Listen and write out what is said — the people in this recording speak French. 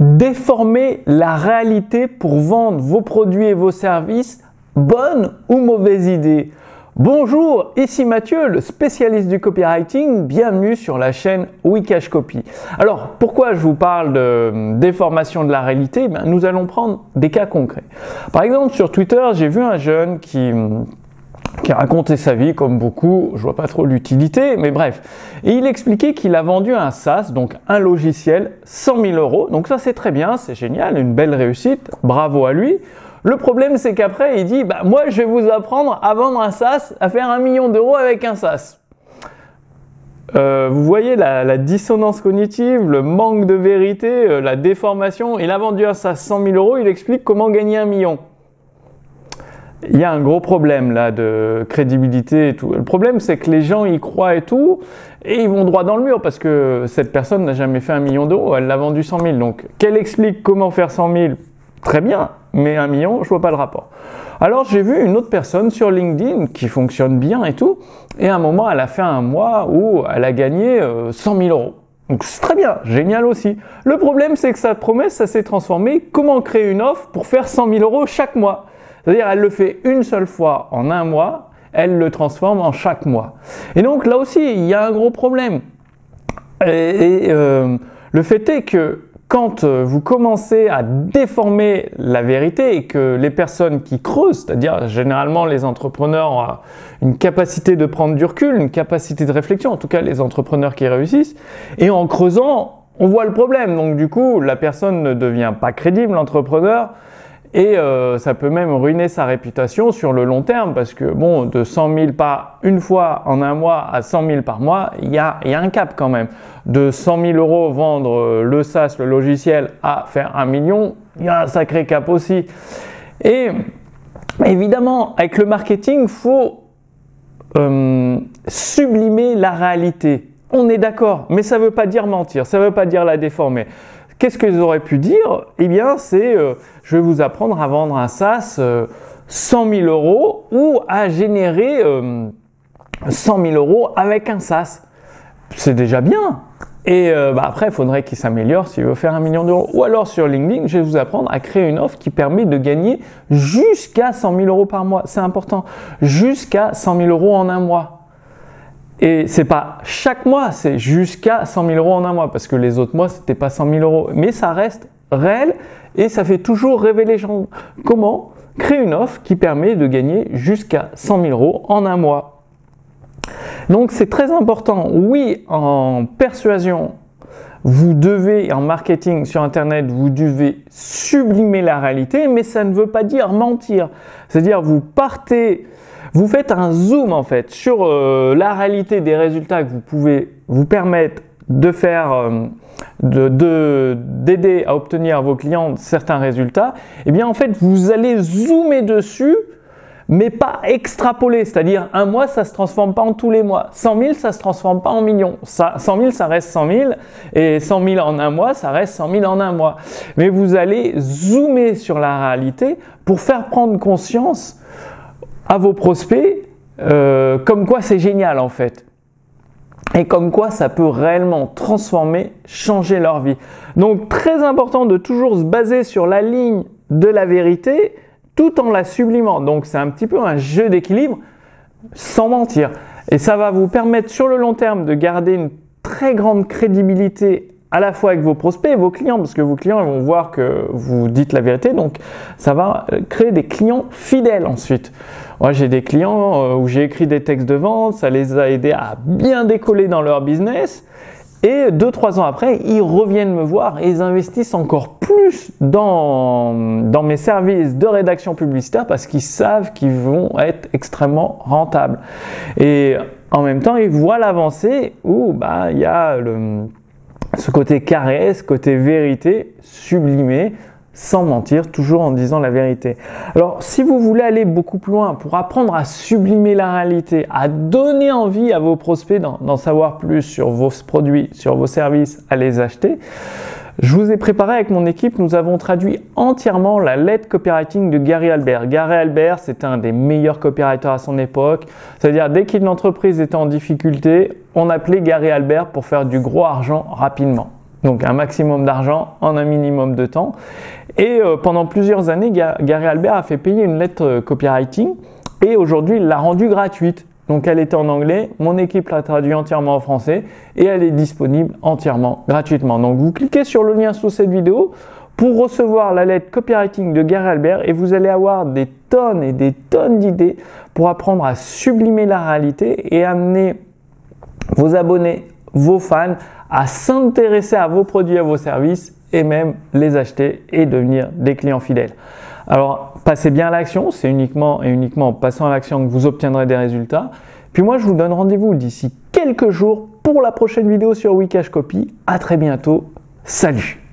Déformer la réalité pour vendre vos produits et vos services, bonne ou mauvaise idée Bonjour, ici Mathieu, le spécialiste du copywriting. Bienvenue sur la chaîne Wikash Copy. Alors, pourquoi je vous parle de déformation de la réalité? Ben, Nous allons prendre des cas concrets. Par exemple, sur Twitter, j'ai vu un jeune qui qui a raconté sa vie comme beaucoup, je vois pas trop l'utilité, mais bref. Et il expliquait qu'il a vendu un SaaS, donc un logiciel, 100 000 euros. Donc ça c'est très bien, c'est génial, une belle réussite, bravo à lui. Le problème c'est qu'après il dit, bah, moi je vais vous apprendre à vendre un SaaS, à faire un million d'euros avec un SaaS. Euh, vous voyez la, dissonance cognitive, le manque de vérité, euh, la déformation. Il a vendu un SaaS 100 000 euros, il explique comment gagner un million il y a un gros problème là de crédibilité et tout. Le problème, c'est que les gens y croient et tout, et ils vont droit dans le mur parce que cette personne n'a jamais fait un million d'euros, elle l'a vendu 100 000. Donc, qu'elle explique comment faire 100 000, très bien, mais un million, je vois pas le rapport. Alors, j'ai vu une autre personne sur LinkedIn qui fonctionne bien et tout, et à un moment, elle a fait un mois où elle a gagné 100 euh, 000 euros. Donc c'est très bien, génial aussi. Le problème, c'est que sa promesse, ça s'est transformé. Comment créer une offre pour faire 100 000 euros chaque mois? C'est-à-dire, elle le fait une seule fois en un mois, elle le transforme en chaque mois. Et donc là aussi, il y a un gros problème. Et, euh, le fait est que quand euh, vous commencez à déformer la vérité et que les personnes qui creusent, c'est-à-dire généralement les entrepreneurs ont une capacité de prendre du recul, une capacité de réflexion, en tout cas les entrepreneurs qui réussissent, et en creusant, on voit le problème. Donc du coup, la personne ne devient pas crédible, l'entrepreneur, et euh, ça peut même ruiner sa réputation sur le long terme parce que bon, de 100 000 pas une fois en un mois à 100 000 par mois, il y a, un cap quand même. De 100 000 euros vendre euh, le SaaS, le logiciel, à faire un million, il y a un sacré cap aussi. Et évidemment, avec le marketing, faut euh, sublimer la réalité. On est d'accord, mais ça ne veut pas dire mentir, ça ne veut pas dire la déformer. Qu'est-ce qu'ils auraient pu dire? Eh bien, c'est euh, je vais vous apprendre à vendre un SaaS 100 euh, 000 euros ou à générer 100 euh, 000 euros avec un SaaS. C'est déjà bien. Et bah, après, il faudrait qu'il s'améliore s'il veut faire un million d'euros. Ou alors sur LinkedIn, je vais vous apprendre à créer une offre qui permet de gagner jusqu'à 100 000 euros par mois. C'est important. Jusqu'à 100 000 euros en un mois. Et c'est pas chaque mois, c'est jusqu'à 100 000 euros en un mois, parce que les autres mois, c'était pas 100 000 euros. Mais ça reste réel et ça fait toujours rêver les gens. Comment créer une offre qui permet de gagner jusqu'à 100 000 euros en un mois? Donc c'est très important. Oui, en persuasion, vous devez, en marketing sur Internet, vous devez sublimer la réalité, mais ça ne veut pas dire mentir. C'est-à-dire, vous partez vous faites un zoom en fait sur euh, la réalité des résultats que vous pouvez vous permettre de faire, euh, de, d'aider à obtenir vos clients certains résultats. Eh bien en fait, vous allez zoomer dessus mais pas extrapoler, c'est-à-dire un mois ça se transforme pas en tous les mois, 100 000 ça se transforme pas en millions, ça, 100 000 ça reste 100 000 et 100 000 en un mois ça reste 100 000 en un mois. Mais vous allez zoomer sur la réalité pour faire prendre conscience à vos prospects euh, comme quoi c'est génial en fait. Et comme quoi ça peut réellement transformer, changer leur vie. Donc très important de toujours se baser sur la ligne de la vérité tout en la sublimant. Donc c'est un petit peu un jeu d'équilibre sans mentir. Et ça va vous permettre sur le long terme de garder une très grande crédibilité à la fois avec vos prospects et vos clients, parce que vos clients vont voir que vous dites la vérité, donc ça va euh, créer des clients fidèles ensuite. Moi, j'ai des clients euh, où j'ai écrit des textes de vente, ça les a aidés à bien décoller dans leur business, et deux, trois ans après, ils reviennent me voir et ils investissent encore plus dans, mes services de rédaction publicitaire parce qu'ils savent qu'ils vont être extrêmement rentables. Et en même temps, ils voient l'avancée où bah, il y a ce côté carré, ce côté vérité, sublimé, sans mentir, toujours en disant la vérité. Alors, si vous voulez aller beaucoup plus loin pour apprendre à sublimer la réalité, à donner envie à vos prospects d'en savoir plus sur vos produits, sur vos services, à les acheter, je vous ai préparé avec mon équipe, nous avons traduit entièrement la lettre copywriting de Gary Albert. Gary Albert, c'est un des meilleurs copywriters à son époque. C'est-à-dire, dès qu'une entreprise était en difficulté, on appelait Gary Albert pour faire du gros argent rapidement. Donc un maximum d'argent en un minimum de temps. Et euh, pendant plusieurs années, Gary Albert a fait payer une lettre euh, copywriting et aujourd'hui il l'a rendue gratuite. Donc elle était en anglais, mon équipe l'a traduit entièrement en français et elle est disponible entièrement gratuitement. Donc vous cliquez sur le lien sous cette vidéo pour recevoir la lettre copywriting de Gary Albert et vous allez avoir des tonnes et des tonnes d'idées pour apprendre à sublimer la réalité et amener vos abonnés, vos fans à s'intéresser à vos produits, à vos services et même les acheter et devenir des clients fidèles. Alors, passez bien à l'action, c'est uniquement et uniquement en passant à l'action que vous obtiendrez des résultats. Puis moi, je vous donne rendez-vous d'ici quelques jours pour la prochaine vidéo sur Wikash Copy. À très bientôt. Salut